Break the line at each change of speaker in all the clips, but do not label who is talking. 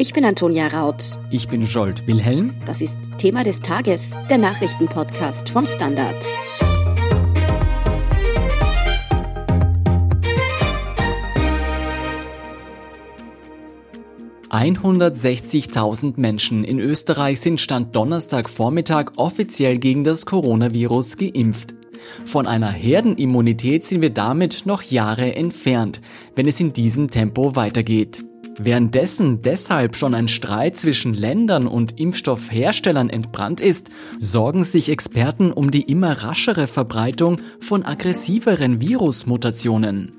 Ich bin Antonia Raut.
Ich bin Scholt Wilhelm.
Das ist Thema des Tages, der Nachrichtenpodcast vom Standard.
»160.000 Menschen in Österreich sind Stand Donnerstagvormittag offiziell gegen das Coronavirus geimpft. Von einer Herdenimmunität sind wir damit noch Jahre entfernt, wenn es in diesem Tempo weitergeht. Währenddessen deshalb schon ein Streit zwischen Ländern und Impfstoffherstellern entbrannt ist, sorgen sich Experten um die immer raschere Verbreitung von aggressiveren Virusmutationen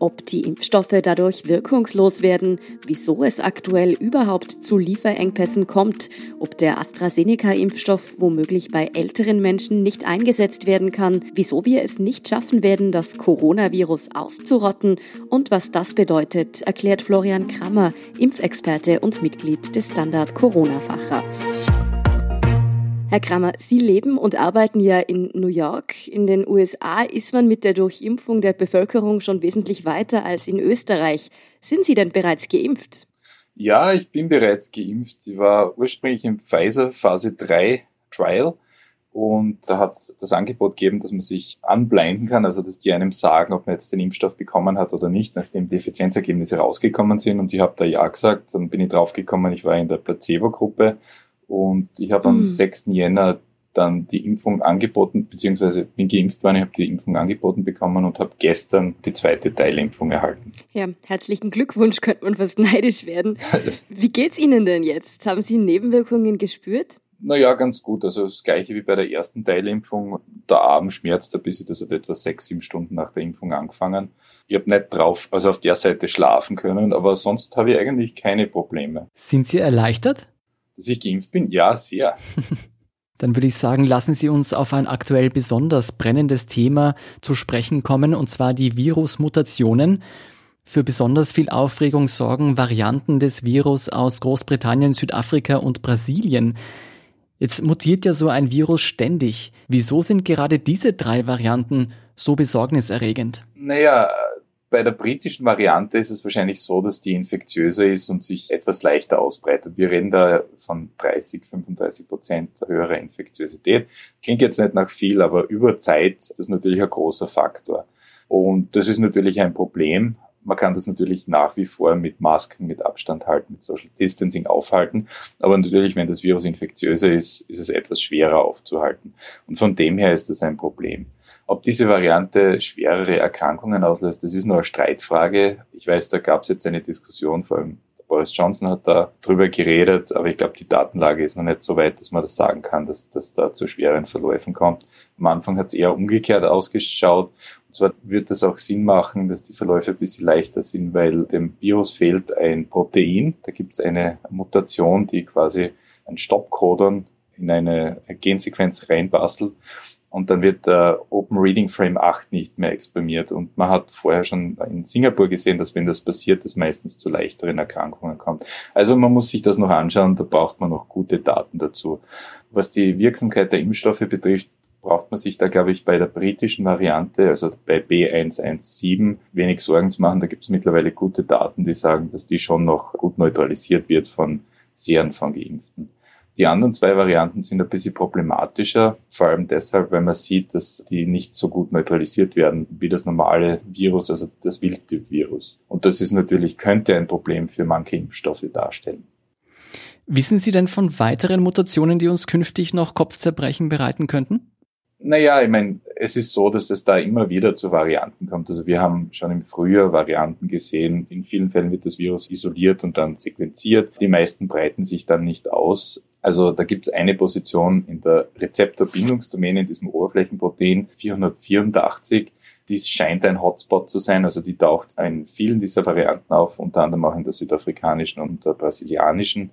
ob die Impfstoffe dadurch wirkungslos werden, wieso es aktuell überhaupt zu Lieferengpässen kommt, ob der AstraZeneca-Impfstoff womöglich bei älteren Menschen nicht eingesetzt werden kann, wieso wir es nicht schaffen werden, das Coronavirus auszurotten und was das bedeutet, erklärt Florian Krammer, Impfexperte und Mitglied des Standard Corona-Fachrats. Herr Kramer, Sie leben und arbeiten ja in New York. In den USA ist man mit der Durchimpfung der Bevölkerung schon wesentlich weiter als in Österreich. Sind Sie denn bereits geimpft?
Ja, ich bin bereits geimpft. Ich war ursprünglich im Pfizer Phase 3 Trial und da hat es das Angebot gegeben, dass man sich anblinden kann, also dass die einem sagen, ob man jetzt den Impfstoff bekommen hat oder nicht, nachdem die Effizienzergebnisse rausgekommen sind. Und ich habe da ja gesagt, dann bin ich draufgekommen, ich war in der Placebo-Gruppe und ich habe mhm. am 6. Jänner dann die Impfung angeboten, beziehungsweise bin geimpft worden, ich habe die Impfung angeboten bekommen und habe gestern die zweite Teilimpfung erhalten.
Ja, herzlichen Glückwunsch, könnte man fast neidisch werden. Wie geht's Ihnen denn jetzt? Haben Sie Nebenwirkungen gespürt?
Naja, ganz gut. Also das gleiche wie bei der ersten Teilimpfung. Der Arm schmerzt ein bisschen, das hat etwa sechs, sieben Stunden nach der Impfung angefangen. Ich habe nicht drauf, also auf der Seite schlafen können, aber sonst habe ich eigentlich keine Probleme.
Sind Sie erleichtert?
Dass ich geimpft bin? Ja, sehr.
Dann würde ich sagen, lassen Sie uns auf ein aktuell besonders brennendes Thema zu sprechen kommen, und zwar die Virusmutationen. Für besonders viel Aufregung sorgen Varianten des Virus aus Großbritannien, Südafrika und Brasilien. Jetzt mutiert ja so ein Virus ständig. Wieso sind gerade diese drei Varianten so besorgniserregend?
Naja, bei der britischen Variante ist es wahrscheinlich so, dass die infektiöser ist und sich etwas leichter ausbreitet. Wir reden da von 30, 35 Prozent höherer Infektiosität. Klingt jetzt nicht nach viel, aber über Zeit ist das natürlich ein großer Faktor. Und das ist natürlich ein Problem. Man kann das natürlich nach wie vor mit Masken, mit Abstand halten, mit Social Distancing aufhalten. Aber natürlich, wenn das Virus infektiöser ist, ist es etwas schwerer aufzuhalten. Und von dem her ist das ein Problem. Ob diese Variante schwerere Erkrankungen auslöst, das ist nur eine Streitfrage. Ich weiß, da gab es jetzt eine Diskussion, vor allem Boris Johnson hat da drüber geredet, aber ich glaube, die Datenlage ist noch nicht so weit, dass man das sagen kann, dass das da zu schweren Verläufen kommt. Am Anfang hat es eher umgekehrt ausgeschaut. Und zwar wird das auch Sinn machen, dass die Verläufe ein bisschen leichter sind, weil dem Virus fehlt ein Protein. Da gibt es eine Mutation, die quasi ein Stoppcodon in eine Gensequenz reinbastelt und dann wird der Open Reading Frame 8 nicht mehr exprimiert. Und man hat vorher schon in Singapur gesehen, dass wenn das passiert, es meistens zu leichteren Erkrankungen kommt. Also man muss sich das noch anschauen, da braucht man noch gute Daten dazu. Was die Wirksamkeit der Impfstoffe betrifft, braucht man sich da, glaube ich, bei der britischen Variante, also bei B117, wenig Sorgen zu machen. Da gibt es mittlerweile gute Daten, die sagen, dass die schon noch gut neutralisiert wird von Serien von Geimpften. Die anderen zwei Varianten sind ein bisschen problematischer, vor allem deshalb, weil man sieht, dass die nicht so gut neutralisiert werden wie das normale Virus, also das Wildtyp-Virus. Und das ist natürlich, könnte ein Problem für manche Impfstoffe darstellen.
Wissen Sie denn von weiteren Mutationen, die uns künftig noch Kopfzerbrechen bereiten könnten?
Naja, ich meine, es ist so, dass es da immer wieder zu Varianten kommt. Also wir haben schon im Frühjahr Varianten gesehen. In vielen Fällen wird das Virus isoliert und dann sequenziert. Die meisten breiten sich dann nicht aus. Also da gibt es eine Position in der Rezeptorbindungsdomäne in diesem Oberflächenprotein 484. Dies scheint ein Hotspot zu sein, also die taucht in vielen dieser Varianten auf, unter anderem auch in der südafrikanischen und der brasilianischen.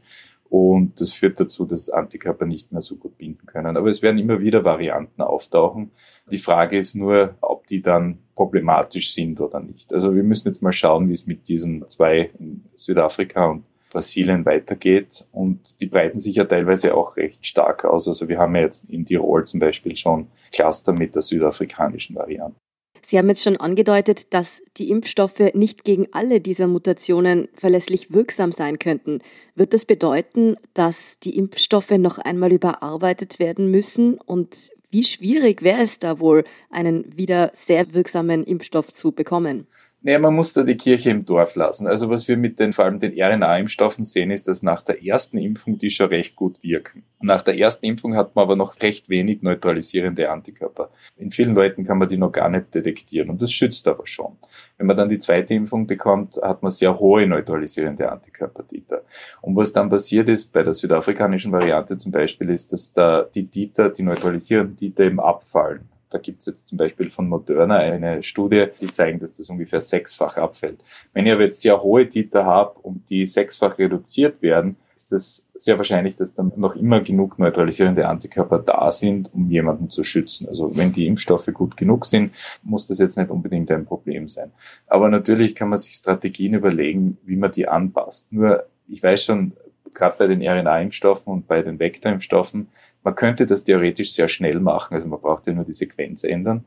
Und das führt dazu, dass Antikörper nicht mehr so gut binden können. Aber es werden immer wieder Varianten auftauchen. Die Frage ist nur, ob die dann problematisch sind oder nicht. Also wir müssen jetzt mal schauen, wie es mit diesen zwei in Südafrika und Brasilien weitergeht. Und die breiten sich ja teilweise auch recht stark aus. Also wir haben ja jetzt in Tirol zum Beispiel schon Cluster mit der südafrikanischen Variante.
Sie haben jetzt schon angedeutet, dass die Impfstoffe nicht gegen alle dieser Mutationen verlässlich wirksam sein könnten. Wird das bedeuten, dass die Impfstoffe noch einmal überarbeitet werden müssen? Und wie schwierig wäre es da wohl, einen wieder sehr wirksamen Impfstoff zu bekommen?
Naja, man muss da die Kirche im Dorf lassen. Also was wir mit den, vor allem den RNA-Impfstoffen sehen, ist, dass nach der ersten Impfung die schon recht gut wirken. Nach der ersten Impfung hat man aber noch recht wenig neutralisierende Antikörper. In vielen Leuten kann man die noch gar nicht detektieren und das schützt aber schon. Wenn man dann die zweite Impfung bekommt, hat man sehr hohe neutralisierende Antikörpertiter. Und was dann passiert ist, bei der südafrikanischen Variante zum Beispiel, ist, dass da die Titer, die neutralisierenden Titer eben abfallen. Da gibt es jetzt zum Beispiel von Moderna eine Studie, die zeigen, dass das ungefähr sechsfach abfällt. Wenn ich aber jetzt sehr hohe Titer habe und die sechsfach reduziert werden, ist es sehr wahrscheinlich, dass dann noch immer genug neutralisierende Antikörper da sind, um jemanden zu schützen. Also wenn die Impfstoffe gut genug sind, muss das jetzt nicht unbedingt ein Problem sein. Aber natürlich kann man sich Strategien überlegen, wie man die anpasst. Nur ich weiß schon, gerade bei den RNA-Impfstoffen und bei den Vektorimpfstoffen, man könnte das theoretisch sehr schnell machen, also man braucht ja nur die Sequenz ändern.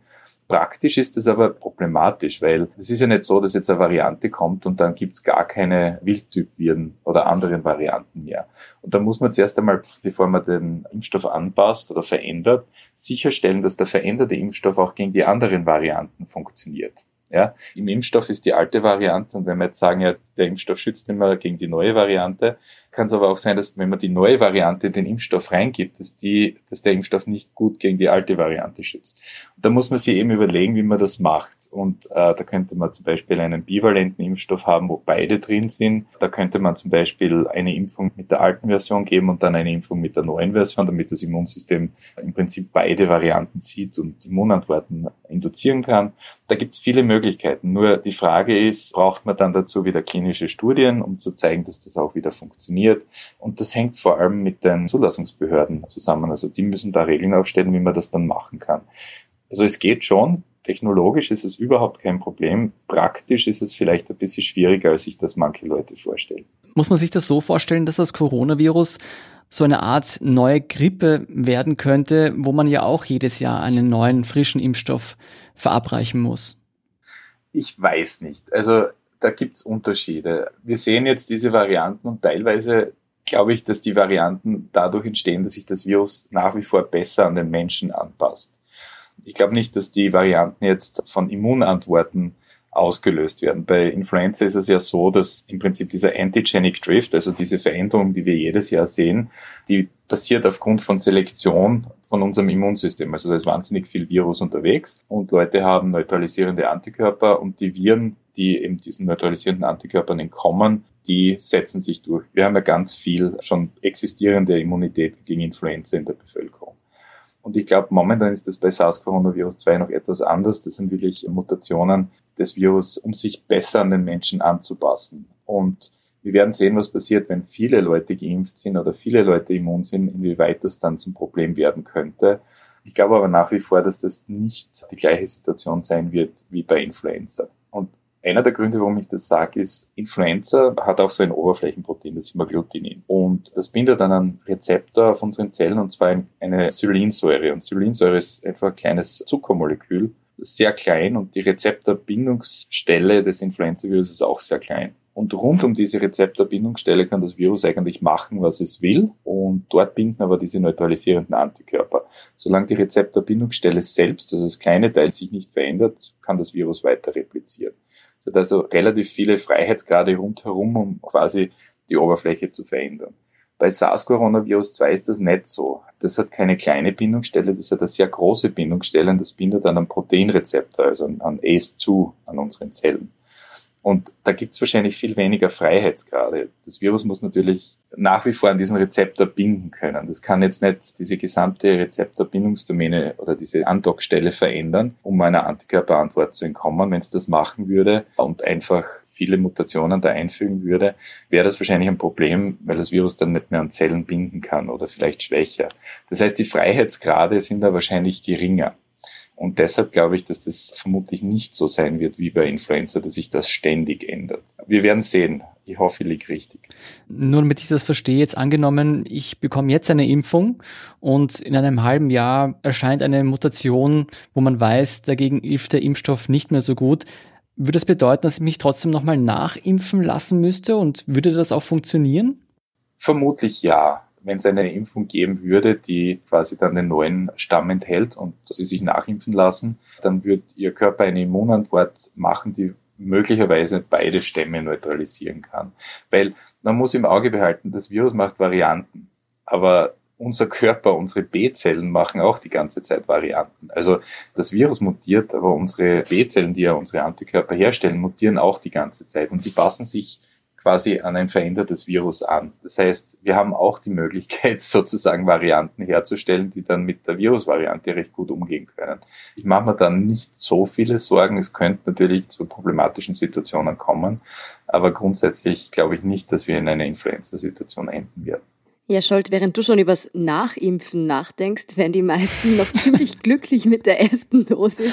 Praktisch ist es aber problematisch, weil es ist ja nicht so, dass jetzt eine Variante kommt und dann gibt's gar keine Wildtyp-Viren oder anderen Varianten mehr. Und da muss man zuerst einmal, bevor man den Impfstoff anpasst oder verändert, sicherstellen, dass der veränderte Impfstoff auch gegen die anderen Varianten funktioniert. Ja, Im Impfstoff ist die alte Variante und wenn wir jetzt sagen, ja, der Impfstoff schützt immer gegen die neue Variante, kann es aber auch sein, dass wenn man die neue Variante in den Impfstoff reingibt, dass, die, dass der Impfstoff nicht gut gegen die alte Variante schützt. Und da muss man sich eben überlegen, wie man das macht. Und äh, da könnte man zum Beispiel einen bivalenten Impfstoff haben, wo beide drin sind. Da könnte man zum Beispiel eine Impfung mit der alten Version geben und dann eine Impfung mit der neuen Version, damit das Immunsystem im Prinzip beide Varianten sieht und Immunantworten induzieren kann. Da gibt es viele Möglichkeiten. Nur die Frage ist, braucht man dann dazu wieder klinische Studien, um zu zeigen, dass das auch wieder funktioniert? Funktioniert. Und das hängt vor allem mit den Zulassungsbehörden zusammen. Also die müssen da Regeln aufstellen, wie man das dann machen kann. Also es geht schon. Technologisch ist es überhaupt kein Problem. Praktisch ist es vielleicht ein bisschen schwieriger, als sich das manche Leute vorstellen.
Muss man sich das so vorstellen, dass das Coronavirus so eine Art neue Grippe werden könnte, wo man ja auch jedes Jahr einen neuen frischen Impfstoff verabreichen muss?
Ich weiß nicht. Also da gibt's Unterschiede. Wir sehen jetzt diese Varianten und teilweise glaube ich, dass die Varianten dadurch entstehen, dass sich das Virus nach wie vor besser an den Menschen anpasst. Ich glaube nicht, dass die Varianten jetzt von Immunantworten ausgelöst werden. Bei Influenza ist es ja so, dass im Prinzip dieser Antigenic Drift, also diese Veränderung, die wir jedes Jahr sehen, die passiert aufgrund von Selektion von unserem Immunsystem. Also da ist wahnsinnig viel Virus unterwegs und Leute haben neutralisierende Antikörper und die Viren, die eben diesen neutralisierenden Antikörpern entkommen, die setzen sich durch. Wir haben ja ganz viel schon existierende Immunität gegen Influenza in der Bevölkerung. Und ich glaube, momentan ist das bei SARS-Coronavirus 2 noch etwas anders. Das sind wirklich Mutationen des Virus, um sich besser an den Menschen anzupassen. Und wir werden sehen, was passiert, wenn viele Leute geimpft sind oder viele Leute immun sind, inwieweit das dann zum Problem werden könnte. Ich glaube aber nach wie vor, dass das nicht die gleiche Situation sein wird wie bei Influenza. Und einer der Gründe, warum ich das sage, ist, Influenza hat auch so ein Oberflächenprotein, das Imaglutinin. Und das bindet an einen Rezeptor auf unseren Zellen, und zwar eine Sylinsäure. Und Sylinsäure ist einfach ein kleines Zuckermolekül, sehr klein, und die Rezeptorbindungsstelle des Influenza-Virus ist auch sehr klein. Und rund um diese Rezeptorbindungsstelle kann das Virus eigentlich machen, was es will. Und dort binden aber diese neutralisierenden Antikörper. Solange die Rezeptorbindungsstelle selbst, also das kleine Teil, sich nicht verändert, kann das Virus weiter replizieren. Es hat also relativ viele Freiheitsgrade rundherum, um quasi die Oberfläche zu verändern. Bei SARS-Coronavirus 2 ist das nicht so. Das hat keine kleine Bindungsstelle, das hat eine sehr große Bindungsstelle und das bindet an einen Proteinrezeptor, also an ACE2, an unseren Zellen. Und da gibt es wahrscheinlich viel weniger Freiheitsgrade. Das Virus muss natürlich nach wie vor an diesen Rezeptor binden können. Das kann jetzt nicht diese gesamte Rezeptorbindungsdomäne oder diese Andockstelle verändern, um einer Antikörperantwort zu entkommen. Wenn es das machen würde und einfach viele Mutationen da einfügen würde, wäre das wahrscheinlich ein Problem, weil das Virus dann nicht mehr an Zellen binden kann oder vielleicht schwächer. Das heißt, die Freiheitsgrade sind da wahrscheinlich geringer. Und deshalb glaube ich, dass das vermutlich nicht so sein wird wie bei Influenza, dass sich das ständig ändert. Wir werden sehen. Ich hoffe, ich liege richtig.
Nur damit ich das verstehe, jetzt angenommen, ich bekomme jetzt eine Impfung und in einem halben Jahr erscheint eine Mutation, wo man weiß, dagegen hilft der Impfstoff nicht mehr so gut. Würde das bedeuten, dass ich mich trotzdem nochmal nachimpfen lassen müsste und würde das auch funktionieren?
Vermutlich ja. Wenn es eine Impfung geben würde, die quasi dann den neuen Stamm enthält und sie sich nachimpfen lassen, dann wird ihr Körper eine Immunantwort machen, die möglicherweise beide Stämme neutralisieren kann. Weil man muss im Auge behalten, das Virus macht Varianten, aber unser Körper, unsere B-Zellen machen auch die ganze Zeit Varianten. Also das Virus mutiert, aber unsere B-Zellen, die ja unsere Antikörper herstellen, mutieren auch die ganze Zeit und die passen sich quasi an ein verändertes Virus an. Das heißt, wir haben auch die Möglichkeit, sozusagen Varianten herzustellen, die dann mit der Virusvariante recht gut umgehen können. Ich mache mir dann nicht so viele Sorgen. Es könnte natürlich zu problematischen Situationen kommen, aber grundsätzlich glaube ich nicht, dass wir in einer Influenza-Situation enden werden.
Ja, Scholt, während du schon übers Nachimpfen nachdenkst, werden die meisten noch ziemlich glücklich mit der ersten Dosis.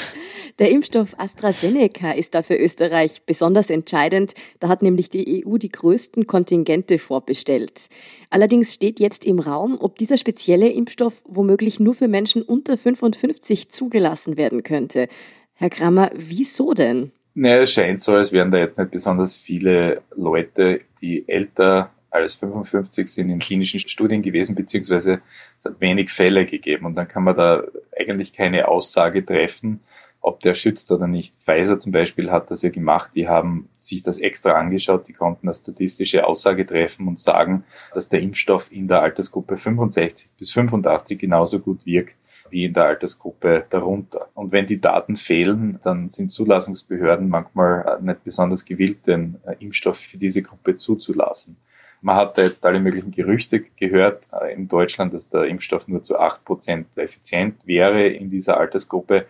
Der Impfstoff AstraZeneca ist da für Österreich besonders entscheidend. Da hat nämlich die EU die größten Kontingente vorbestellt. Allerdings steht jetzt im Raum, ob dieser spezielle Impfstoff womöglich nur für Menschen unter 55 zugelassen werden könnte. Herr Krammer, wieso denn?
Naja, es scheint so, als wären da jetzt nicht besonders viele Leute, die älter als 55 sind in klinischen Studien gewesen, beziehungsweise es hat wenig Fälle gegeben und dann kann man da eigentlich keine Aussage treffen, ob der schützt oder nicht. Pfizer zum Beispiel hat das ja gemacht, die haben sich das extra angeschaut, die konnten eine statistische Aussage treffen und sagen, dass der Impfstoff in der Altersgruppe 65 bis 85 genauso gut wirkt wie in der Altersgruppe darunter. Und wenn die Daten fehlen, dann sind Zulassungsbehörden manchmal nicht besonders gewillt, den Impfstoff für diese Gruppe zuzulassen. Man hat da jetzt alle möglichen Gerüchte gehört äh, in Deutschland, dass der Impfstoff nur zu acht Prozent effizient wäre in dieser Altersgruppe.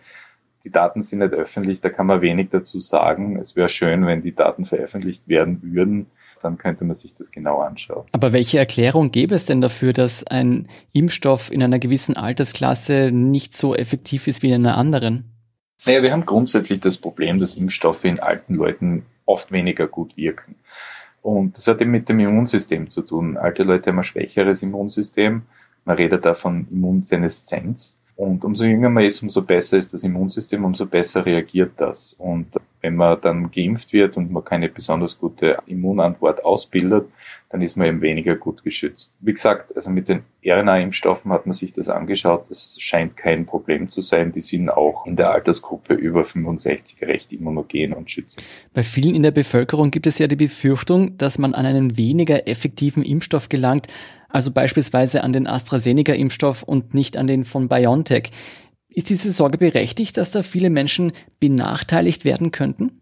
Die Daten sind nicht öffentlich, da kann man wenig dazu sagen. Es wäre schön, wenn die Daten veröffentlicht werden würden. Dann könnte man sich das genau anschauen.
Aber welche Erklärung gäbe es denn dafür, dass ein Impfstoff in einer gewissen Altersklasse nicht so effektiv ist wie in einer anderen?
Naja, wir haben grundsätzlich das Problem, dass Impfstoffe in alten Leuten oft weniger gut wirken. Und das hat eben mit dem Immunsystem zu tun. Alte Leute haben ein schwächeres Immunsystem. Man redet da von Immunseneszenz. Und umso jünger man ist, umso besser ist das Immunsystem, umso besser reagiert das. Und wenn man dann geimpft wird und man keine besonders gute Immunantwort ausbildet, dann ist man eben weniger gut geschützt. Wie gesagt, also mit den RNA-Impfstoffen hat man sich das angeschaut. Das scheint kein Problem zu sein. Die sind auch in der Altersgruppe über 65 recht immunogen und schützen.
Bei vielen in der Bevölkerung gibt es ja die Befürchtung, dass man an einen weniger effektiven Impfstoff gelangt, also beispielsweise an den AstraZeneca-Impfstoff und nicht an den von BioNTech. Ist diese Sorge berechtigt, dass da viele Menschen benachteiligt werden könnten?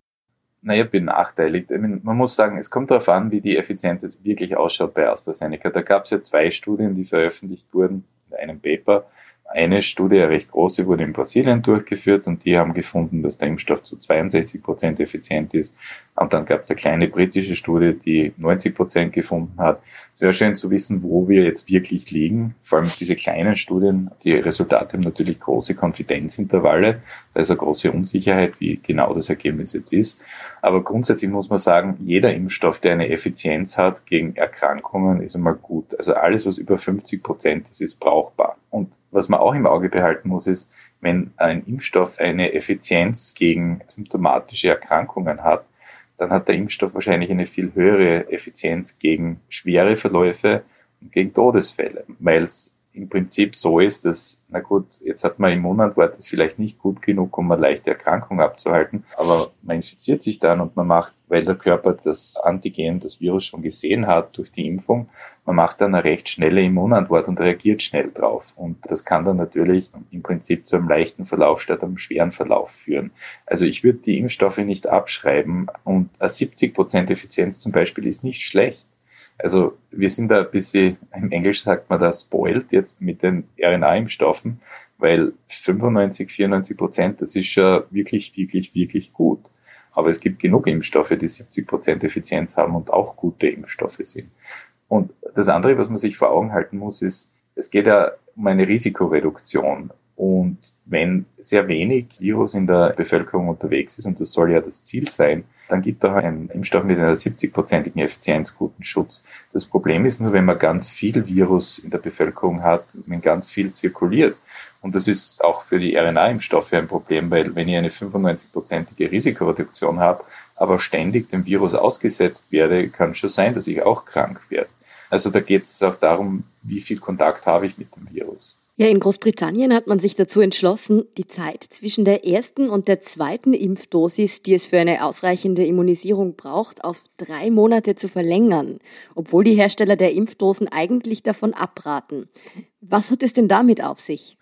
Naja, benachteiligt. Man muss sagen, es kommt darauf an, wie die Effizienz jetzt wirklich ausschaut bei AstraZeneca. Da gab es ja zwei Studien, die veröffentlicht wurden in einem Paper. Eine Studie, eine recht große, wurde in Brasilien durchgeführt und die haben gefunden, dass der Impfstoff zu 62 Prozent effizient ist. Und dann gab es eine kleine britische Studie, die 90 Prozent gefunden hat. Es wäre schön zu wissen, wo wir jetzt wirklich liegen. Vor allem diese kleinen Studien, die Resultate haben natürlich große Konfidenzintervalle. Da ist eine große Unsicherheit, wie genau das Ergebnis jetzt ist. Aber grundsätzlich muss man sagen, jeder Impfstoff, der eine Effizienz hat gegen Erkrankungen, ist einmal gut. Also alles, was über 50 Prozent ist, ist brauchbar. Und was man auch im Auge behalten muss, ist, wenn ein Impfstoff eine Effizienz gegen symptomatische Erkrankungen hat, dann hat der Impfstoff wahrscheinlich eine viel höhere Effizienz gegen schwere Verläufe und gegen Todesfälle, weil es im Prinzip so ist, dass, na gut, jetzt hat man Immunantwort, das ist vielleicht nicht gut genug, um eine leichte Erkrankung abzuhalten, aber man infiziert sich dann und man macht, weil der Körper das Antigen, das Virus schon gesehen hat durch die Impfung, man macht dann eine recht schnelle Immunantwort und reagiert schnell drauf. Und das kann dann natürlich im Prinzip zu einem leichten Verlauf statt einem schweren Verlauf führen. Also ich würde die Impfstoffe nicht abschreiben und eine 70% Effizienz zum Beispiel ist nicht schlecht. Also wir sind da ein bisschen, im Englisch sagt man da spoiled jetzt mit den RNA-Impfstoffen, weil 95, 94 Prozent, das ist schon wirklich, wirklich, wirklich gut. Aber es gibt genug Impfstoffe, die 70 Prozent Effizienz haben und auch gute Impfstoffe sind. Und das andere, was man sich vor Augen halten muss, ist, es geht ja um eine Risikoreduktion. Und wenn sehr wenig Virus in der Bevölkerung unterwegs ist, und das soll ja das Ziel sein, dann gibt da ein Impfstoff mit einer 70-prozentigen Effizienz guten Schutz. Das Problem ist nur, wenn man ganz viel Virus in der Bevölkerung hat, wenn ganz viel zirkuliert. Und das ist auch für die RNA-Impfstoffe ein Problem, weil wenn ich eine 95-prozentige Risikoreduktion habe, aber ständig dem Virus ausgesetzt werde, kann schon sein, dass ich auch krank werde. Also da geht es auch darum, wie viel Kontakt habe ich mit dem Virus.
Ja, in Großbritannien hat man sich dazu entschlossen, die Zeit zwischen der ersten und der zweiten Impfdosis, die es für eine ausreichende Immunisierung braucht, auf drei Monate zu verlängern, obwohl die Hersteller der Impfdosen eigentlich davon abraten. Was hat es denn damit auf sich?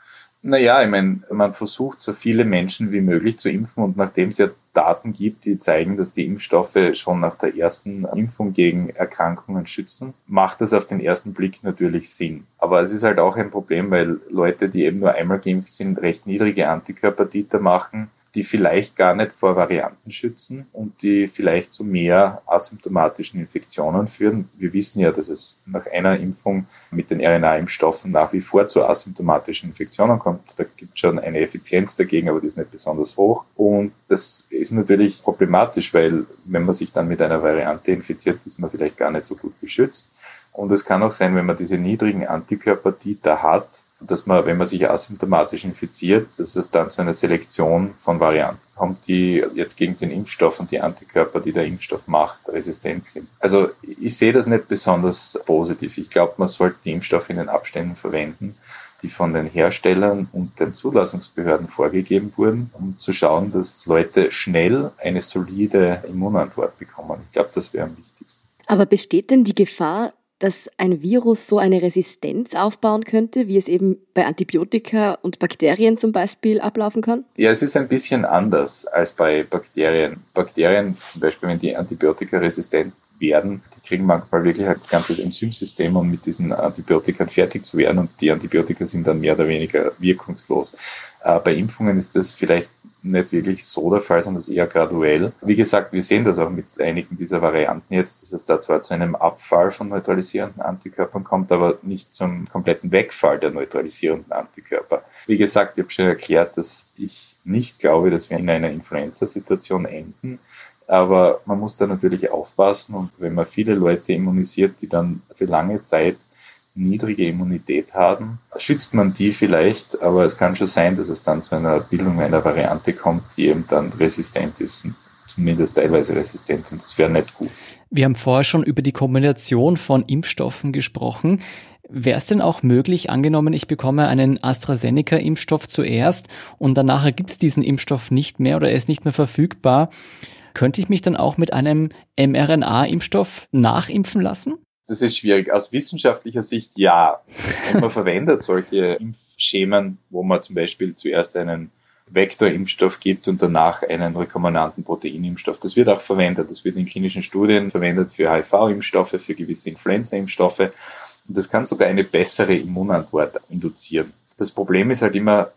Naja, ich meine, man versucht so viele Menschen wie möglich zu impfen und nachdem es ja Daten gibt, die zeigen, dass die Impfstoffe schon nach der ersten Impfung gegen Erkrankungen schützen, macht das auf den ersten Blick natürlich Sinn. Aber es ist halt auch ein Problem, weil Leute, die eben nur einmal geimpft sind, recht niedrige Antikörpertiter machen die vielleicht gar nicht vor Varianten schützen und die vielleicht zu mehr asymptomatischen Infektionen führen. Wir wissen ja, dass es nach einer Impfung mit den RNA-Impfstoffen nach wie vor zu asymptomatischen Infektionen kommt. Da gibt es schon eine Effizienz dagegen, aber die ist nicht besonders hoch. Und das ist natürlich problematisch, weil wenn man sich dann mit einer Variante infiziert, ist man vielleicht gar nicht so gut geschützt. Und es kann auch sein, wenn man diese niedrigen Antikörpertiter hat, dass man, wenn man sich asymptomatisch infiziert, dass es dann zu einer Selektion von Varianten kommt, die jetzt gegen den Impfstoff und die Antikörper, die der Impfstoff macht, resistent sind. Also ich sehe das nicht besonders positiv. Ich glaube, man sollte die Impfstoffe in den Abständen verwenden, die von den Herstellern und den Zulassungsbehörden vorgegeben wurden, um zu schauen, dass Leute schnell eine solide Immunantwort bekommen. Ich glaube, das wäre am wichtigsten.
Aber besteht denn die Gefahr, dass ein Virus so eine Resistenz aufbauen könnte, wie es eben bei Antibiotika und Bakterien zum Beispiel ablaufen kann?
Ja, es ist ein bisschen anders als bei Bakterien. Bakterien, zum Beispiel, wenn die Antibiotika resistent werden, die kriegen manchmal wirklich ein ganzes Enzymsystem, um mit diesen Antibiotika fertig zu werden und die Antibiotika sind dann mehr oder weniger wirkungslos. Äh, bei Impfungen ist das vielleicht nicht wirklich so der Fall, sondern das eher graduell. Wie gesagt, wir sehen das auch mit einigen dieser Varianten jetzt, dass es da zwar zu einem Abfall von neutralisierenden Antikörpern kommt, aber nicht zum kompletten Wegfall der neutralisierenden Antikörper. Wie gesagt, ich habe schon erklärt, dass ich nicht glaube, dass wir in einer Influenza-Situation enden. Aber man muss da natürlich aufpassen und wenn man viele Leute immunisiert, die dann für lange Zeit niedrige Immunität haben, schützt man die vielleicht, aber es kann schon sein, dass es dann zu einer Bildung einer Variante kommt, die eben dann resistent ist, zumindest teilweise resistent und das wäre nicht gut.
Wir haben vorher schon über die Kombination von Impfstoffen gesprochen. Wäre es denn auch möglich, angenommen, ich bekomme einen AstraZeneca-Impfstoff zuerst und danach gibt es diesen Impfstoff nicht mehr oder er ist nicht mehr verfügbar, könnte ich mich dann auch mit einem mRNA-Impfstoff nachimpfen lassen?
Das ist schwierig. Aus wissenschaftlicher Sicht ja. Und man verwendet solche Impfschemen, wo man zum Beispiel zuerst einen Vektorimpfstoff gibt und danach einen rekombinanten Proteinimpfstoff. Das wird auch verwendet. Das wird in klinischen Studien verwendet für HIV-Impfstoffe, für gewisse Influenza-Impfstoffe. Und das kann sogar eine bessere Immunantwort induzieren. Das Problem ist halt immer,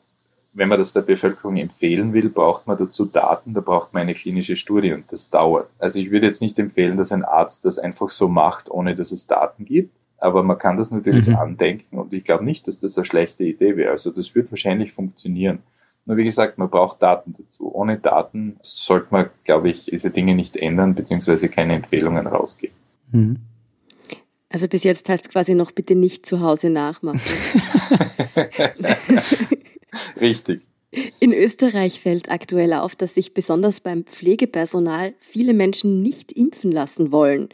wenn man das der Bevölkerung empfehlen will, braucht man dazu Daten, da braucht man eine klinische Studie und das dauert. Also ich würde jetzt nicht empfehlen, dass ein Arzt das einfach so macht, ohne dass es Daten gibt. Aber man kann das natürlich mhm. andenken und ich glaube nicht, dass das eine schlechte Idee wäre. Also das wird wahrscheinlich funktionieren. Nur wie gesagt, man braucht Daten dazu. Ohne Daten sollte man, glaube ich, diese Dinge nicht ändern, beziehungsweise keine Empfehlungen rausgeben. Mhm.
Also bis jetzt heißt es quasi noch bitte nicht zu Hause nachmachen.
Richtig.
In Österreich fällt aktuell auf, dass sich besonders beim Pflegepersonal viele Menschen nicht impfen lassen wollen.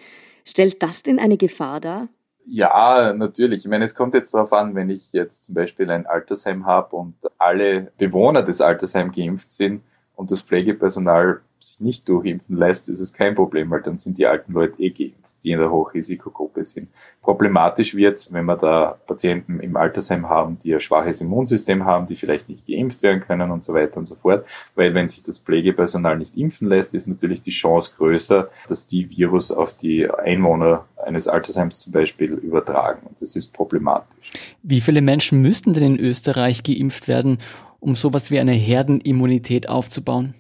Stellt das denn eine Gefahr dar?
Ja, natürlich. Ich meine, es kommt jetzt darauf an, wenn ich jetzt zum Beispiel ein Altersheim habe und alle Bewohner des Altersheims geimpft sind und das Pflegepersonal sich nicht durchimpfen lässt, ist es kein Problem, weil dann sind die alten Leute eh geimpft die in der Hochrisikogruppe sind. Problematisch wird wenn wir da Patienten im Altersheim haben, die ein schwaches Immunsystem haben, die vielleicht nicht geimpft werden können und so weiter und so fort. Weil wenn sich das Pflegepersonal nicht impfen lässt, ist natürlich die Chance größer, dass die Virus auf die Einwohner eines Altersheims zum Beispiel übertragen. Und das ist problematisch.
Wie viele Menschen müssten denn in Österreich geimpft werden, um sowas wie eine Herdenimmunität aufzubauen?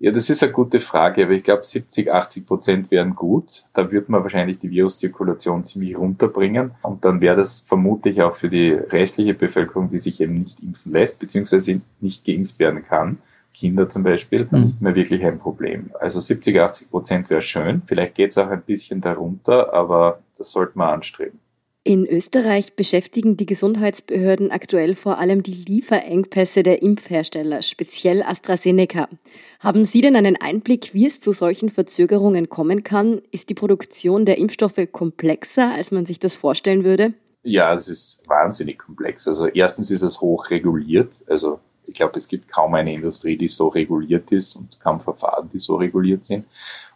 Ja, das ist eine gute Frage, aber ich glaube 70, 80 Prozent wären gut. Da würde man wahrscheinlich die Viruszirkulation ziemlich runterbringen und dann wäre das vermutlich auch für die restliche Bevölkerung, die sich eben nicht impfen lässt, beziehungsweise nicht geimpft werden kann, Kinder zum Beispiel, mhm. nicht mehr wirklich ein Problem. Also 70, 80 Prozent wäre schön. Vielleicht geht es auch ein bisschen darunter, aber das sollte man anstreben.
In Österreich beschäftigen die Gesundheitsbehörden aktuell vor allem die Lieferengpässe der Impfhersteller, speziell AstraZeneca. Haben Sie denn einen Einblick, wie es zu solchen Verzögerungen kommen kann? Ist die Produktion der Impfstoffe komplexer, als man sich das vorstellen würde?
Ja, es ist wahnsinnig komplex. Also erstens ist es hoch reguliert. Also ich glaube, es gibt kaum eine Industrie, die so reguliert ist und kaum Verfahren, die so reguliert sind.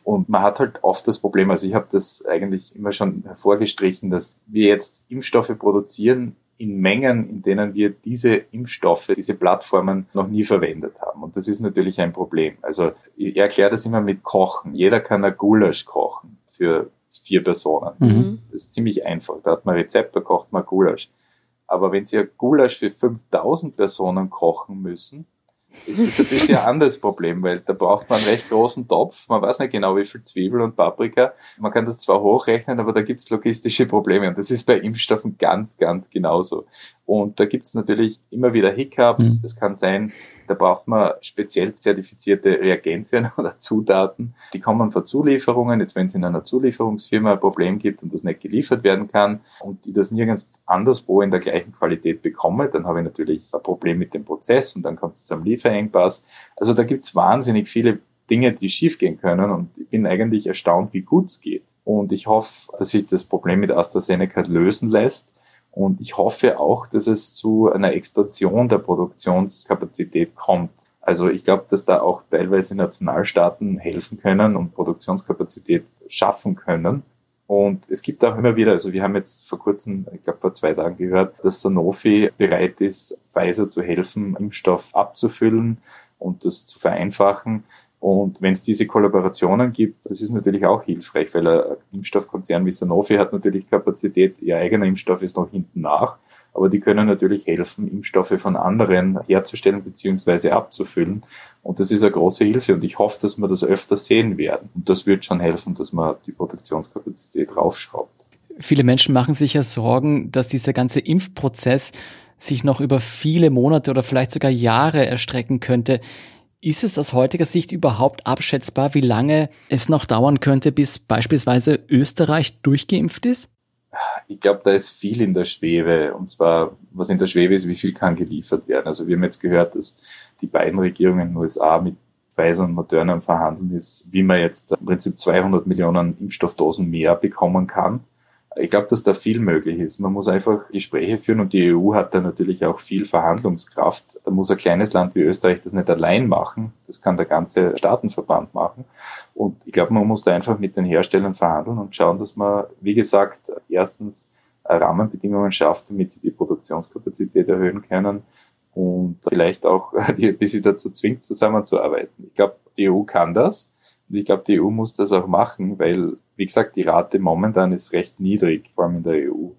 Und man hat halt oft das Problem, also ich habe das eigentlich immer schon hervorgestrichen, dass wir jetzt Impfstoffe produzieren in Mengen, in denen wir diese Impfstoffe, diese Plattformen noch nie verwendet haben. Und das ist natürlich ein Problem. Also ich erkläre das immer mit Kochen. Jeder kann ein Gulasch kochen für vier Personen. Mhm. Das ist ziemlich einfach. Da hat man Rezept, da kocht man Gulasch. Aber wenn Sie ein Gulasch für 5000 Personen kochen müssen, ist das ein bisschen ein anderes Problem, weil da braucht man einen recht großen Topf. Man weiß nicht genau, wie viel Zwiebel und Paprika. Man kann das zwar hochrechnen, aber da gibt es logistische Probleme. Und das ist bei Impfstoffen ganz, ganz genauso. Und da gibt es natürlich immer wieder Hiccups. Mhm. Es kann sein, da braucht man speziell zertifizierte Reagenzien oder Zutaten. Die kommen von Zulieferungen. Jetzt, wenn es in einer Zulieferungsfirma ein Problem gibt und das nicht geliefert werden kann und ich das nirgends anderswo in der gleichen Qualität bekomme, dann habe ich natürlich ein Problem mit dem Prozess und dann kommt es zum Lieferengpass. Also da gibt es wahnsinnig viele Dinge, die schiefgehen können und ich bin eigentlich erstaunt, wie gut es geht. Und ich hoffe, dass sich das Problem mit AstraZeneca lösen lässt und ich hoffe auch, dass es zu einer Expansion der Produktionskapazität kommt. Also ich glaube, dass da auch teilweise Nationalstaaten helfen können und Produktionskapazität schaffen können. Und es gibt auch immer wieder, also wir haben jetzt vor kurzem, ich glaube vor zwei Tagen gehört, dass Sanofi bereit ist, Pfizer zu helfen, Impfstoff abzufüllen und das zu vereinfachen. Und wenn es diese Kollaborationen gibt, das ist natürlich auch hilfreich, weil ein Impfstoffkonzern wie Sanofi hat natürlich Kapazität, ihr eigener Impfstoff ist noch hinten nach, aber die können natürlich helfen, Impfstoffe von anderen herzustellen bzw. abzufüllen. Und das ist eine große Hilfe und ich hoffe, dass wir das öfter sehen werden. Und das wird schon helfen, dass man die Produktionskapazität raufschraubt.
Viele Menschen machen sich ja Sorgen, dass dieser ganze Impfprozess sich noch über viele Monate oder vielleicht sogar Jahre erstrecken könnte. Ist es aus heutiger Sicht überhaupt abschätzbar, wie lange es noch dauern könnte, bis beispielsweise Österreich durchgeimpft ist?
Ich glaube, da ist viel in der Schwebe. Und zwar, was in der Schwebe ist, wie viel kann geliefert werden. Also wir haben jetzt gehört, dass die beiden Regierungen in den USA mit Pfizer und Moderna Verhandeln ist, wie man jetzt im Prinzip 200 Millionen Impfstoffdosen mehr bekommen kann. Ich glaube, dass da viel möglich ist. Man muss einfach Gespräche führen und die EU hat da natürlich auch viel Verhandlungskraft. Da muss ein kleines Land wie Österreich das nicht allein machen. Das kann der ganze Staatenverband machen. Und ich glaube, man muss da einfach mit den Herstellern verhandeln und schauen, dass man, wie gesagt, erstens Rahmenbedingungen schafft, damit die die Produktionskapazität erhöhen können und vielleicht auch die ein bisschen dazu zwingt, zusammenzuarbeiten. Ich glaube, die EU kann das. Und ich glaube, die EU muss das auch machen, weil, wie gesagt, die Rate momentan ist recht niedrig, vor allem in der EU.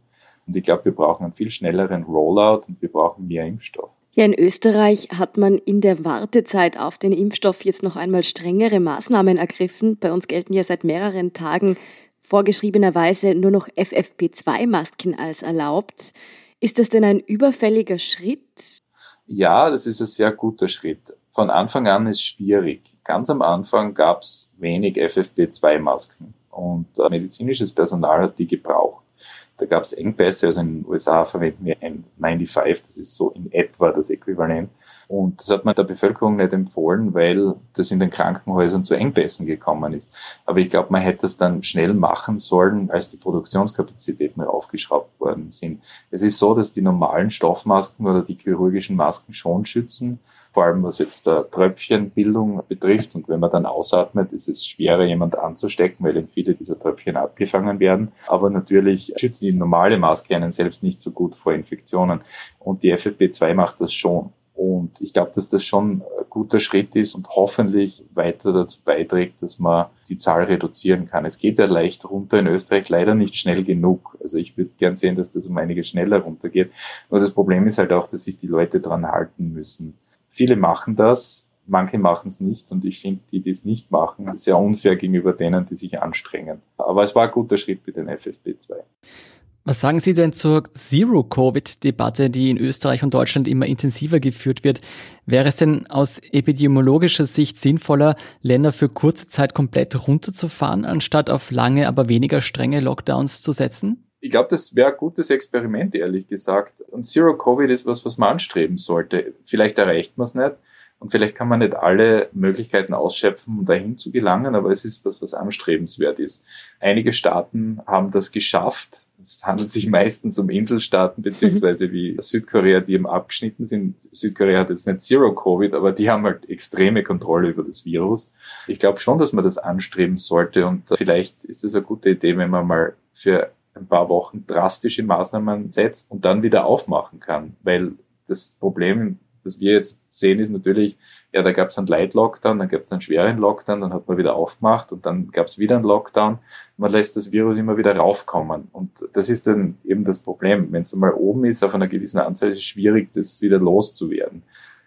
Und ich glaube, wir brauchen einen viel schnelleren Rollout und wir brauchen mehr Impfstoff.
Ja, in Österreich hat man in der Wartezeit auf den Impfstoff jetzt noch einmal strengere Maßnahmen ergriffen. Bei uns gelten ja seit mehreren Tagen vorgeschriebenerweise nur noch FFP2-Masken als erlaubt. Ist das denn ein überfälliger Schritt?
Ja, das ist ein sehr guter Schritt. Von Anfang an ist schwierig. Ganz am Anfang gab es wenig FFP2-Masken und äh, medizinisches Personal hat die gebraucht. Da gab es Engpässe, also in den USA verwenden wir N95, das ist so in etwa das Äquivalent. Und das hat man der Bevölkerung nicht empfohlen, weil das in den Krankenhäusern zu Engpässen gekommen ist. Aber ich glaube, man hätte das dann schnell machen sollen, als die Produktionskapazitäten aufgeschraubt worden sind. Es ist so, dass die normalen Stoffmasken oder die chirurgischen Masken schon schützen, vor allem was jetzt der Tröpfchenbildung betrifft. Und wenn man dann ausatmet, ist es schwerer, jemand anzustecken, weil eben viele dieser Tröpfchen abgefangen werden. Aber natürlich schützen die normale Maske einen selbst nicht so gut vor Infektionen. Und die FFP2 macht das schon. Und ich glaube, dass das schon ein guter Schritt ist und hoffentlich weiter dazu beiträgt, dass man die Zahl reduzieren kann. Es geht ja leicht runter in Österreich, leider nicht schnell genug. Also ich würde gern sehen, dass das um einiges schneller runtergeht. Nur das Problem ist halt auch, dass sich die Leute dran halten müssen. Viele machen das, Manche machen es nicht und ich finde, die, die es nicht machen, sehr unfair gegenüber denen, die sich anstrengen. Aber es war ein guter Schritt mit den FFP2.
Was sagen Sie denn zur Zero-Covid-Debatte, die in Österreich und Deutschland immer intensiver geführt wird? Wäre es denn aus epidemiologischer Sicht sinnvoller, Länder für kurze Zeit komplett runterzufahren, anstatt auf lange, aber weniger strenge Lockdowns zu setzen?
Ich glaube, das wäre ein gutes Experiment, ehrlich gesagt. Und Zero-Covid ist was, was man anstreben sollte. Vielleicht erreicht man es nicht. Und vielleicht kann man nicht alle Möglichkeiten ausschöpfen, um dahin zu gelangen, aber es ist was, was anstrebenswert ist. Einige Staaten haben das geschafft, es handelt sich meistens um Inselstaaten beziehungsweise wie Südkorea, die eben abgeschnitten sind. Südkorea hat jetzt nicht Zero Covid, aber die haben halt extreme Kontrolle über das Virus. Ich glaube schon, dass man das anstreben sollte und vielleicht ist es eine gute Idee, wenn man mal für ein paar Wochen drastische Maßnahmen setzt und dann wieder aufmachen kann, weil das Problem das wir jetzt sehen, ist natürlich, ja, da gab es einen Light-Lockdown, dann gab es einen schweren Lockdown, dann hat man wieder aufgemacht und dann gab es wieder einen Lockdown. Man lässt das Virus immer wieder raufkommen. Und das ist dann eben das Problem. Wenn es einmal oben ist, auf einer gewissen Anzahl, ist es schwierig, das wieder loszuwerden.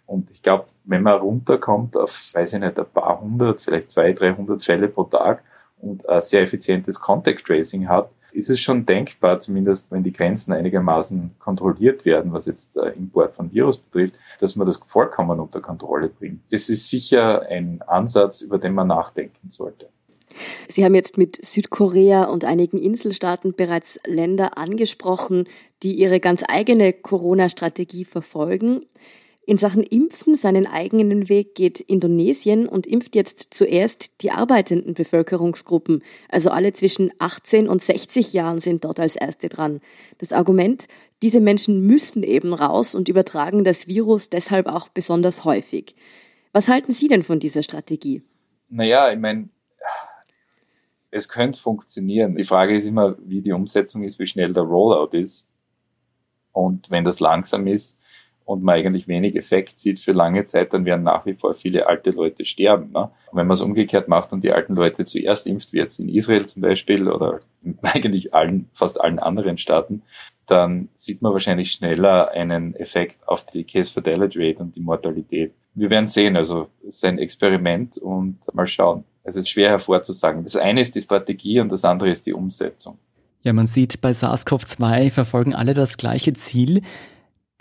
Und ich glaube, wenn man runterkommt auf, weiß ich nicht, ein paar hundert, vielleicht zwei, dreihundert Fälle pro Tag und ein sehr effizientes Contact Tracing hat, ist es schon denkbar, zumindest wenn die Grenzen einigermaßen kontrolliert werden, was jetzt äh, Import von Virus betrifft, dass man das vollkommen unter Kontrolle bringt. Das ist sicher ein Ansatz, über den man nachdenken sollte.
Sie haben jetzt mit Südkorea und einigen Inselstaaten bereits Länder angesprochen, die ihre ganz eigene Corona-Strategie verfolgen. In Sachen Impfen seinen eigenen Weg geht Indonesien und impft jetzt zuerst die arbeitenden Bevölkerungsgruppen. Also alle zwischen 18 und 60 Jahren sind dort als Erste dran. Das Argument, diese Menschen müssen eben raus und übertragen das Virus deshalb auch besonders häufig. Was halten Sie denn von dieser Strategie?
Naja, ich meine, es könnte funktionieren. Die Frage ist immer, wie die Umsetzung ist, wie schnell der Rollout ist. Und wenn das langsam ist, und man eigentlich wenig Effekt sieht für lange Zeit, dann werden nach wie vor viele alte Leute sterben. Ne? Wenn man es umgekehrt macht und die alten Leute zuerst impft, wie jetzt in Israel zum Beispiel oder eigentlich allen, fast allen anderen Staaten, dann sieht man wahrscheinlich schneller einen Effekt auf die Case Fatality Rate und die Mortalität. Wir werden sehen, also es ist ein Experiment und mal schauen. Es ist schwer hervorzusagen. Das eine ist die Strategie und das andere ist die Umsetzung.
Ja, man sieht, bei SARS-CoV-2 verfolgen alle das gleiche Ziel.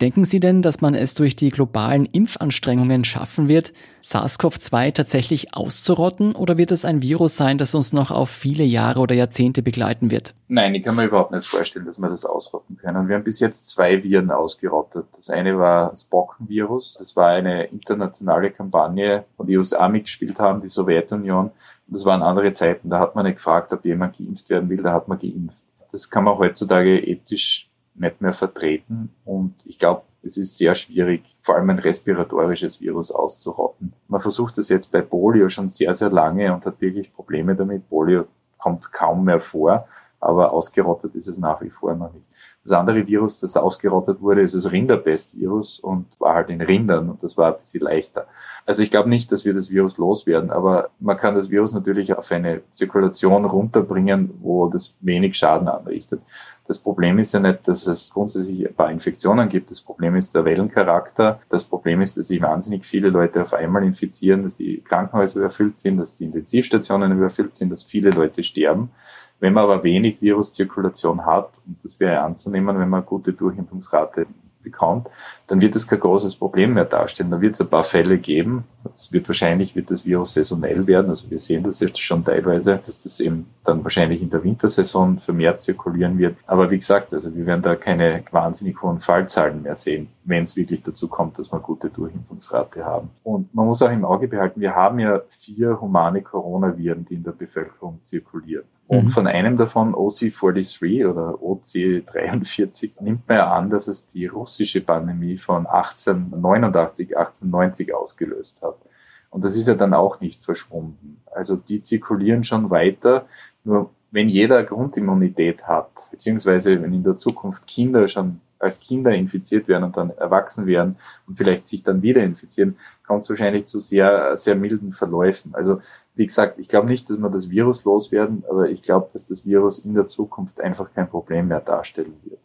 Denken Sie denn, dass man es durch die globalen Impfanstrengungen schaffen wird, SARS-CoV-2 tatsächlich auszurotten oder wird es ein Virus sein, das uns noch auf viele Jahre oder Jahrzehnte begleiten wird?
Nein, ich kann mir überhaupt nicht vorstellen, dass wir das ausrotten können. Wir haben bis jetzt zwei Viren ausgerottet. Das eine war das Bockenvirus. Das war eine internationale Kampagne, wo die USA mitgespielt haben, die Sowjetunion. Das waren andere Zeiten. Da hat man nicht gefragt, ob jemand geimpft werden will, da hat man geimpft. Das kann man heutzutage ethisch nicht mehr vertreten. Und ich glaube, es ist sehr schwierig, vor allem ein respiratorisches Virus auszurotten. Man versucht das jetzt bei Polio schon sehr, sehr lange und hat wirklich Probleme damit. Polio kommt kaum mehr vor, aber ausgerottet ist es nach wie vor noch nicht. Das andere Virus, das ausgerottet wurde, ist das Rinderpestvirus und war halt in Rindern und das war ein bisschen leichter. Also ich glaube nicht, dass wir das Virus loswerden, aber man kann das Virus natürlich auf eine Zirkulation runterbringen, wo das wenig Schaden anrichtet. Das Problem ist ja nicht, dass es grundsätzlich ein paar Infektionen gibt. Das Problem ist der Wellencharakter. Das Problem ist, dass sich wahnsinnig viele Leute auf einmal infizieren, dass die Krankenhäuser überfüllt sind, dass die Intensivstationen überfüllt sind, dass viele Leute sterben. Wenn man aber wenig Viruszirkulation hat, und das wäre anzunehmen, wenn man eine gute Durchimpfungsrate bekommt, dann wird es kein großes Problem mehr darstellen. Da wird es ein paar Fälle geben. Es wird wahrscheinlich wird das Virus saisonell werden. Also wir sehen das jetzt schon teilweise, dass das eben dann wahrscheinlich in der Wintersaison vermehrt zirkulieren wird. Aber wie gesagt, also wir werden da keine wahnsinnig hohen Fallzahlen mehr sehen, wenn es wirklich dazu kommt, dass wir gute Durchimpfungsrate haben. Und man muss auch im Auge behalten, wir haben ja vier humane Coronaviren, die in der Bevölkerung zirkulieren. Und mhm. von einem davon, OC43 oder OC43, nimmt man ja an, dass es die russische Pandemie von 1889, 1890 ausgelöst hat. Und das ist ja dann auch nicht verschwunden. Also die zirkulieren schon weiter. Nur wenn jeder Grundimmunität hat, beziehungsweise wenn in der Zukunft Kinder schon als Kinder infiziert werden und dann erwachsen werden und vielleicht sich dann wieder infizieren, kommt es wahrscheinlich zu sehr, sehr milden Verläufen. Also wie gesagt, ich glaube nicht, dass wir das Virus loswerden, aber ich glaube, dass das Virus in der Zukunft einfach kein Problem mehr darstellen wird.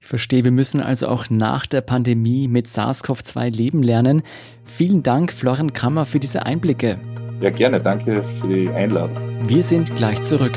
Ich verstehe, wir müssen also auch nach der Pandemie mit SARS-CoV-2 leben lernen. Vielen Dank, Florian Krammer, für diese Einblicke.
Ja, gerne. Danke für die Einladung.
Wir sind gleich zurück.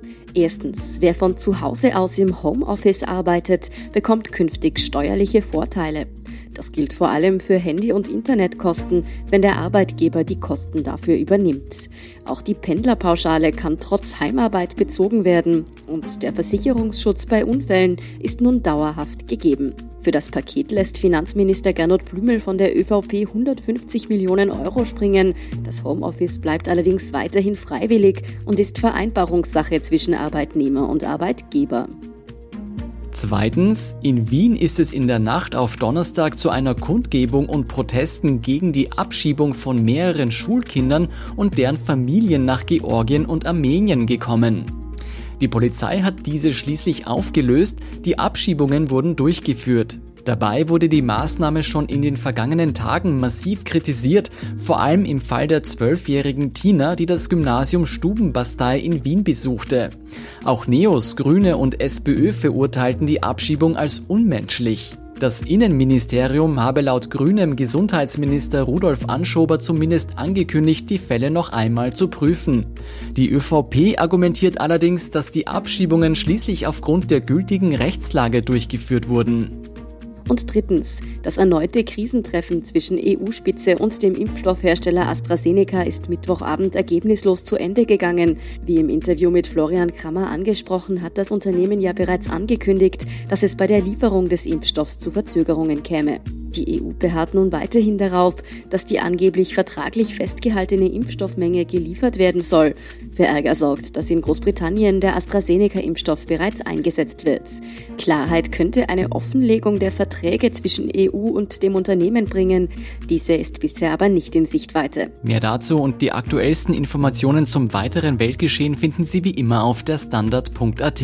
Erstens, wer von zu Hause aus im Homeoffice arbeitet, bekommt künftig steuerliche Vorteile. Das gilt vor allem für Handy- und Internetkosten, wenn der Arbeitgeber die Kosten dafür übernimmt. Auch die Pendlerpauschale kann trotz Heimarbeit bezogen werden und der Versicherungsschutz bei Unfällen ist nun dauerhaft gegeben. Für das Paket lässt Finanzminister Gernot Blümel von der ÖVP 150 Millionen Euro springen. Das Homeoffice bleibt allerdings weiterhin freiwillig und ist Vereinbarungssache zwischen Arbeitnehmer und Arbeitgeber.
Zweitens, in Wien ist es in der Nacht auf Donnerstag zu einer Kundgebung und Protesten gegen die Abschiebung von mehreren Schulkindern und deren Familien nach Georgien und Armenien gekommen. Die Polizei hat diese schließlich aufgelöst, die Abschiebungen wurden durchgeführt. Dabei wurde die Maßnahme schon in den vergangenen Tagen massiv kritisiert, vor allem im Fall der zwölfjährigen Tina, die das Gymnasium Stubenbastei in Wien besuchte. Auch Neos, Grüne und SPÖ verurteilten die Abschiebung als unmenschlich. Das Innenministerium habe laut grünem Gesundheitsminister Rudolf Anschober zumindest angekündigt, die Fälle noch einmal zu prüfen. Die ÖVP argumentiert allerdings, dass die Abschiebungen schließlich aufgrund der gültigen Rechtslage durchgeführt wurden.
Und drittens, das erneute Krisentreffen zwischen EU-Spitze und dem Impfstoffhersteller AstraZeneca ist Mittwochabend ergebnislos zu Ende gegangen. Wie im Interview mit Florian Krammer angesprochen, hat das Unternehmen ja bereits angekündigt, dass es bei der Lieferung des Impfstoffs zu Verzögerungen käme. Die EU beharrt nun weiterhin darauf, dass die angeblich vertraglich festgehaltene Impfstoffmenge geliefert werden soll. Für Ärger sorgt, dass in Großbritannien der AstraZeneca-Impfstoff bereits eingesetzt wird. Klarheit könnte eine Offenlegung der Verträge zwischen EU und dem Unternehmen bringen. Diese ist bisher aber nicht in Sichtweite.
Mehr dazu und die aktuellsten Informationen zum weiteren Weltgeschehen finden Sie wie immer auf der Standard.at.